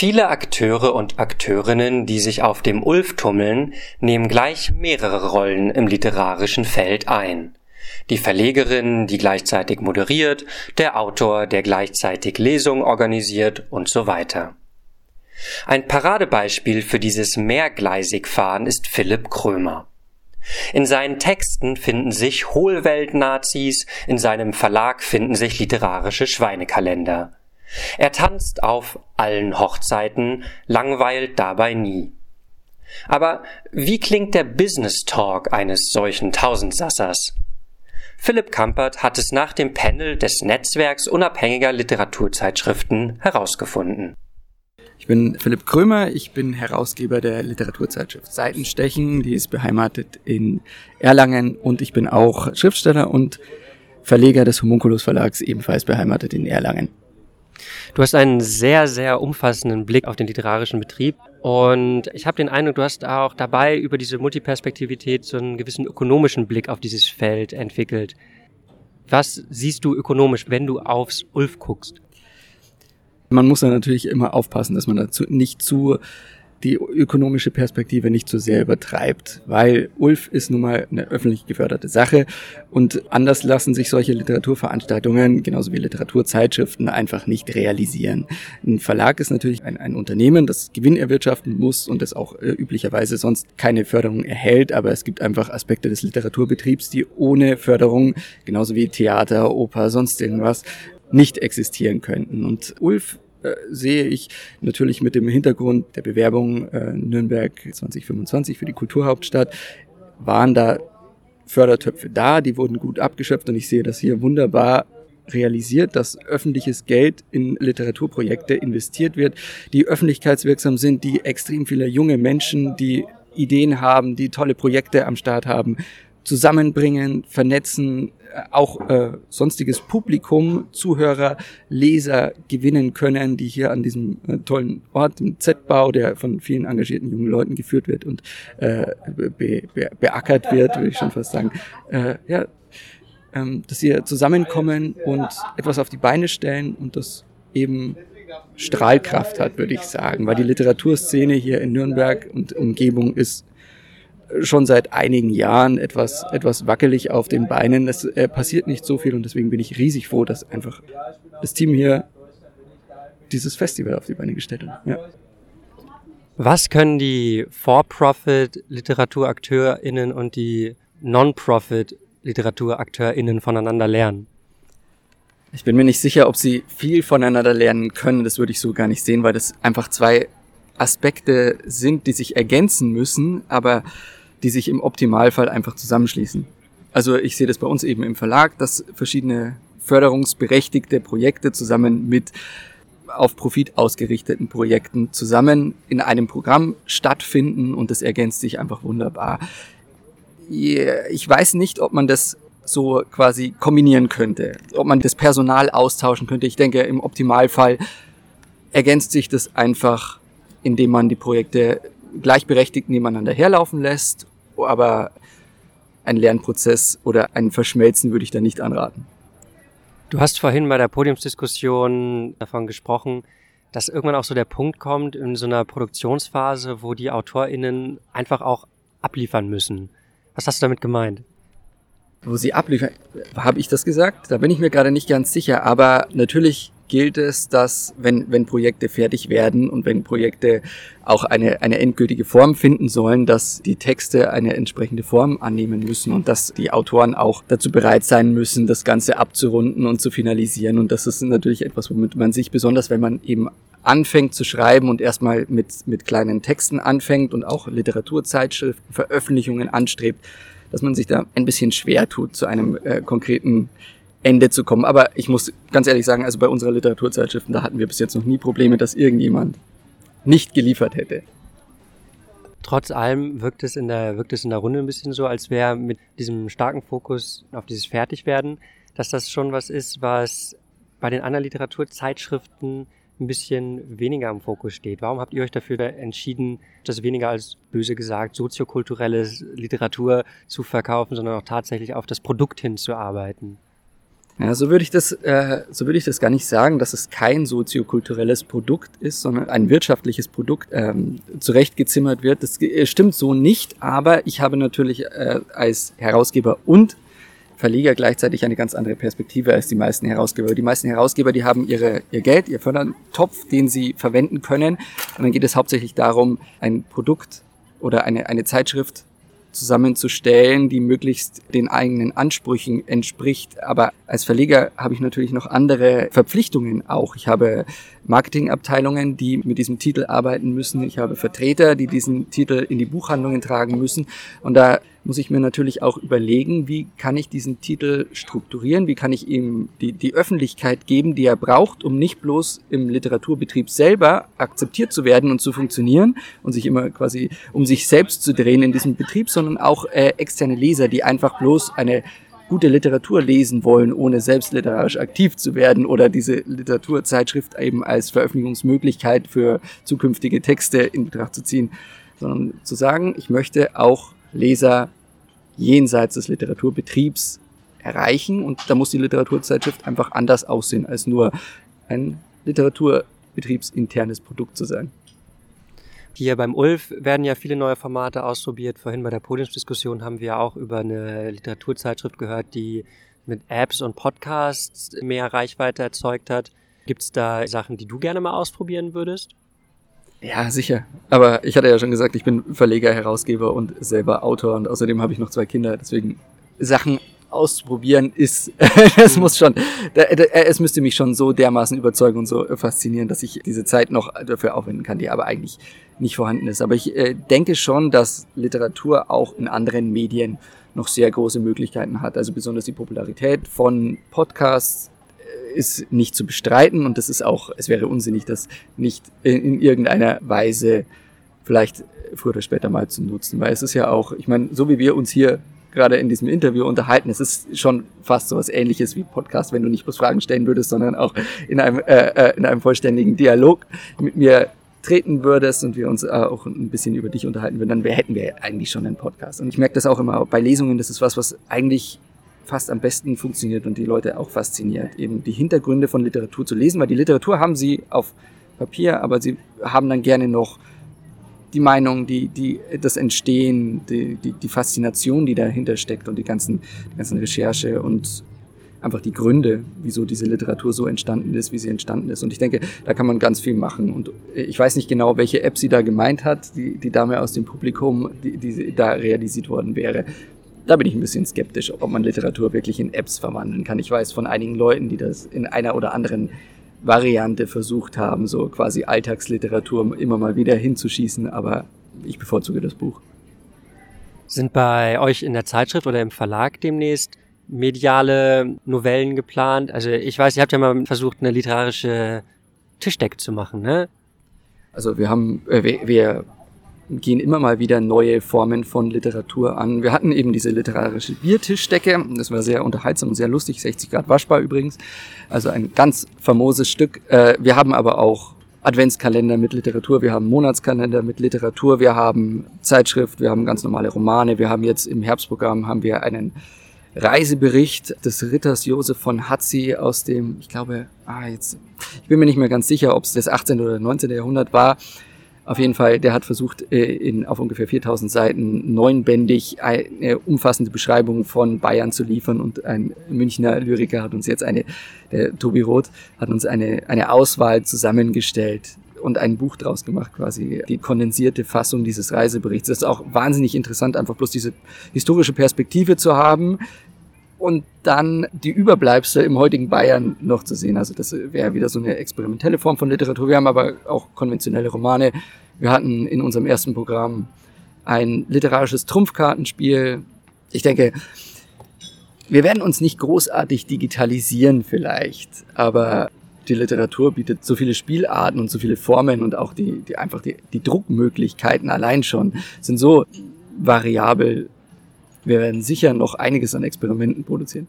Viele Akteure und Akteurinnen, die sich auf dem Ulf tummeln, nehmen gleich mehrere Rollen im literarischen Feld ein. Die Verlegerin, die gleichzeitig moderiert, der Autor, der gleichzeitig Lesung organisiert und so weiter. Ein Paradebeispiel für dieses Mehrgleisigfahren ist Philipp Krömer. In seinen Texten finden sich Hohlwelt-Nazis, in seinem Verlag finden sich literarische Schweinekalender. Er tanzt auf allen Hochzeiten, langweilt dabei nie. Aber wie klingt der Business Talk eines solchen Tausendsassers? Philipp Kampert hat es nach dem Panel des Netzwerks unabhängiger Literaturzeitschriften herausgefunden. Ich bin Philipp Krömer, ich bin Herausgeber der Literaturzeitschrift Seitenstechen, die ist beheimatet in Erlangen und ich bin auch Schriftsteller und Verleger des Homunculus Verlags, ebenfalls beheimatet in Erlangen. Du hast einen sehr, sehr umfassenden Blick auf den literarischen Betrieb und ich habe den Eindruck, du hast auch dabei über diese Multiperspektivität so einen gewissen ökonomischen Blick auf dieses Feld entwickelt. Was siehst du ökonomisch, wenn du aufs Ulf guckst? Man muss da natürlich immer aufpassen, dass man dazu nicht zu die ökonomische Perspektive nicht zu sehr übertreibt, weil Ulf ist nun mal eine öffentlich geförderte Sache und anders lassen sich solche Literaturveranstaltungen, genauso wie Literaturzeitschriften, einfach nicht realisieren. Ein Verlag ist natürlich ein, ein Unternehmen, das Gewinn erwirtschaften muss und das auch äh, üblicherweise sonst keine Förderung erhält, aber es gibt einfach Aspekte des Literaturbetriebs, die ohne Förderung, genauso wie Theater, Oper, sonst irgendwas, nicht existieren könnten. Und Ulf äh, sehe ich natürlich mit dem Hintergrund der Bewerbung äh, Nürnberg 2025 für die Kulturhauptstadt, waren da Fördertöpfe da, die wurden gut abgeschöpft und ich sehe das hier wunderbar realisiert, dass öffentliches Geld in Literaturprojekte investiert wird, die öffentlichkeitswirksam sind, die extrem viele junge Menschen, die Ideen haben, die tolle Projekte am Start haben, zusammenbringen, vernetzen, auch äh, sonstiges Publikum, Zuhörer, Leser gewinnen können, die hier an diesem äh, tollen Ort, im Z-Bau, der von vielen engagierten jungen Leuten geführt wird und äh, be, be, beackert wird, würde ich schon fast sagen. Äh, ja, ähm, dass sie zusammenkommen und etwas auf die Beine stellen und das eben Strahlkraft hat, würde ich sagen, weil die Literaturszene hier in Nürnberg und Umgebung ist schon seit einigen Jahren etwas, etwas wackelig auf den Beinen. Es äh, passiert nicht so viel und deswegen bin ich riesig froh, dass einfach das Team hier dieses Festival auf die Beine gestellt hat. Ja. Was können die For-Profit-LiteraturakteurInnen und die Non-Profit-LiteraturakteurInnen voneinander lernen? Ich bin mir nicht sicher, ob sie viel voneinander lernen können. Das würde ich so gar nicht sehen, weil das einfach zwei Aspekte sind, die sich ergänzen müssen. Aber die sich im Optimalfall einfach zusammenschließen. Also ich sehe das bei uns eben im Verlag, dass verschiedene förderungsberechtigte Projekte zusammen mit auf Profit ausgerichteten Projekten zusammen in einem Programm stattfinden und das ergänzt sich einfach wunderbar. Ich weiß nicht, ob man das so quasi kombinieren könnte, ob man das Personal austauschen könnte. Ich denke, im Optimalfall ergänzt sich das einfach, indem man die Projekte gleichberechtigt nebeneinander herlaufen lässt, aber ein Lernprozess oder ein Verschmelzen würde ich da nicht anraten. Du hast vorhin bei der Podiumsdiskussion davon gesprochen, dass irgendwann auch so der Punkt kommt in so einer Produktionsphase, wo die AutorInnen einfach auch abliefern müssen. Was hast du damit gemeint? Wo sie abliefern, habe ich das gesagt? Da bin ich mir gerade nicht ganz sicher, aber natürlich gilt es, dass wenn, wenn Projekte fertig werden und wenn Projekte auch eine, eine endgültige Form finden sollen, dass die Texte eine entsprechende Form annehmen müssen und dass die Autoren auch dazu bereit sein müssen, das Ganze abzurunden und zu finalisieren. Und das ist natürlich etwas, womit man sich besonders, wenn man eben anfängt zu schreiben und erstmal mit, mit kleinen Texten anfängt und auch Literaturzeitschriften, Veröffentlichungen anstrebt, dass man sich da ein bisschen schwer tut, zu einem äh, konkreten Ende zu kommen. Aber ich muss ganz ehrlich sagen, also bei unserer Literaturzeitschriften, da hatten wir bis jetzt noch nie Probleme, dass irgendjemand nicht geliefert hätte. Trotz allem wirkt es in der, wirkt es in der Runde ein bisschen so, als wäre mit diesem starken Fokus auf dieses Fertigwerden, dass das schon was ist, was bei den anderen Literaturzeitschriften ein bisschen weniger im Fokus steht. Warum habt ihr euch dafür entschieden, das weniger als böse gesagt soziokulturelle Literatur zu verkaufen, sondern auch tatsächlich auf das Produkt hinzuarbeiten? Ja, so würde ich das, äh, so würde ich das gar nicht sagen, dass es kein soziokulturelles Produkt ist, sondern ein wirtschaftliches Produkt ähm, zurechtgezimmert wird. Das stimmt so nicht, aber ich habe natürlich äh, als Herausgeber und Verleger gleichzeitig eine ganz andere Perspektive als die meisten Herausgeber. Die meisten Herausgeber, die haben ihre, ihr Geld, ihr Fördertopf, den sie verwenden können. Und dann geht es hauptsächlich darum, ein Produkt oder eine, eine Zeitschrift zusammenzustellen, die möglichst den eigenen Ansprüchen entspricht. Aber als Verleger habe ich natürlich noch andere Verpflichtungen auch. Ich habe Marketingabteilungen, die mit diesem Titel arbeiten müssen. Ich habe Vertreter, die diesen Titel in die Buchhandlungen tragen müssen. Und da muss ich mir natürlich auch überlegen, wie kann ich diesen Titel strukturieren, wie kann ich ihm die, die Öffentlichkeit geben, die er braucht, um nicht bloß im Literaturbetrieb selber akzeptiert zu werden und zu funktionieren und sich immer quasi um sich selbst zu drehen in diesem Betrieb, sondern auch äh, externe Leser, die einfach bloß eine gute Literatur lesen wollen, ohne selbst literarisch aktiv zu werden oder diese Literaturzeitschrift eben als Veröffentlichungsmöglichkeit für zukünftige Texte in Betracht zu ziehen, sondern zu sagen, ich möchte auch Leser jenseits des Literaturbetriebs erreichen. Und da muss die Literaturzeitschrift einfach anders aussehen, als nur ein literaturbetriebsinternes Produkt zu sein. Hier beim Ulf werden ja viele neue Formate ausprobiert. Vorhin bei der Podiumsdiskussion haben wir auch über eine Literaturzeitschrift gehört, die mit Apps und Podcasts mehr Reichweite erzeugt hat. Gibt es da Sachen, die du gerne mal ausprobieren würdest? Ja, sicher. Aber ich hatte ja schon gesagt, ich bin Verleger, Herausgeber und selber Autor und außerdem habe ich noch zwei Kinder. Deswegen Sachen auszuprobieren ist, das muss schon, es müsste mich schon so dermaßen überzeugen und so faszinieren, dass ich diese Zeit noch dafür aufwenden kann, die aber eigentlich nicht vorhanden ist. Aber ich äh, denke schon, dass Literatur auch in anderen Medien noch sehr große Möglichkeiten hat. Also besonders die Popularität von Podcasts, ist nicht zu bestreiten und das ist auch, es wäre unsinnig, das nicht in, in irgendeiner Weise vielleicht früher oder später mal zu nutzen, weil es ist ja auch, ich meine, so wie wir uns hier gerade in diesem Interview unterhalten, es ist schon fast so was ähnliches wie Podcast, wenn du nicht bloß Fragen stellen würdest, sondern auch in einem, äh, äh in einem vollständigen Dialog mit mir treten würdest und wir uns äh, auch ein bisschen über dich unterhalten würden, dann hätten wir eigentlich schon einen Podcast. Und ich merke das auch immer bei Lesungen, das ist was, was eigentlich fast am besten funktioniert und die Leute auch fasziniert, eben die Hintergründe von Literatur zu lesen, weil die Literatur haben sie auf Papier, aber sie haben dann gerne noch die Meinung, die, die, das Entstehen, die, die, die Faszination, die dahinter steckt und die ganzen, die ganzen Recherche und einfach die Gründe, wieso diese Literatur so entstanden ist, wie sie entstanden ist. Und ich denke, da kann man ganz viel machen. Und ich weiß nicht genau, welche App sie da gemeint hat, die, die Dame aus dem Publikum, die, die da realisiert worden wäre da bin ich ein bisschen skeptisch, ob man Literatur wirklich in Apps verwandeln kann. Ich weiß von einigen Leuten, die das in einer oder anderen Variante versucht haben, so quasi Alltagsliteratur immer mal wieder hinzuschießen, aber ich bevorzuge das Buch. Sind bei euch in der Zeitschrift oder im Verlag demnächst mediale Novellen geplant? Also ich weiß, ihr habt ja mal versucht, eine literarische Tischdecke zu machen, ne? Also wir haben, äh, wir, wir gehen immer mal wieder neue Formen von Literatur an. Wir hatten eben diese literarische Biertischdecke. Das war sehr unterhaltsam und sehr lustig. 60 Grad waschbar übrigens. Also ein ganz famoses Stück. Äh, wir haben aber auch Adventskalender mit Literatur, wir haben Monatskalender mit Literatur, wir haben Zeitschrift, wir haben ganz normale Romane, wir haben jetzt im Herbstprogramm haben wir einen Reisebericht des Ritters Josef von Hatzi aus dem, ich glaube, ah, jetzt, ich bin mir nicht mehr ganz sicher, ob es das 18. oder 19. Jahrhundert war. Auf jeden Fall, der hat versucht, äh, in, auf ungefähr 4000 Seiten neunbändig eine umfassende Beschreibung von Bayern zu liefern und ein Münchner Lyriker hat uns jetzt eine, der Tobi Roth, hat uns eine, eine Auswahl zusammengestellt und ein Buch draus gemacht, quasi die kondensierte Fassung dieses Reiseberichts. Das ist auch wahnsinnig interessant, einfach bloß diese historische Perspektive zu haben, und dann die Überbleibsel im heutigen Bayern noch zu sehen. Also das wäre wieder so eine experimentelle Form von Literatur. Wir haben aber auch konventionelle Romane. Wir hatten in unserem ersten Programm ein literarisches Trumpfkartenspiel. Ich denke, wir werden uns nicht großartig digitalisieren vielleicht, aber die Literatur bietet so viele Spielarten und so viele Formen und auch die, die einfach die, die Druckmöglichkeiten allein schon sind so variabel wir werden sicher noch einiges an Experimenten produzieren.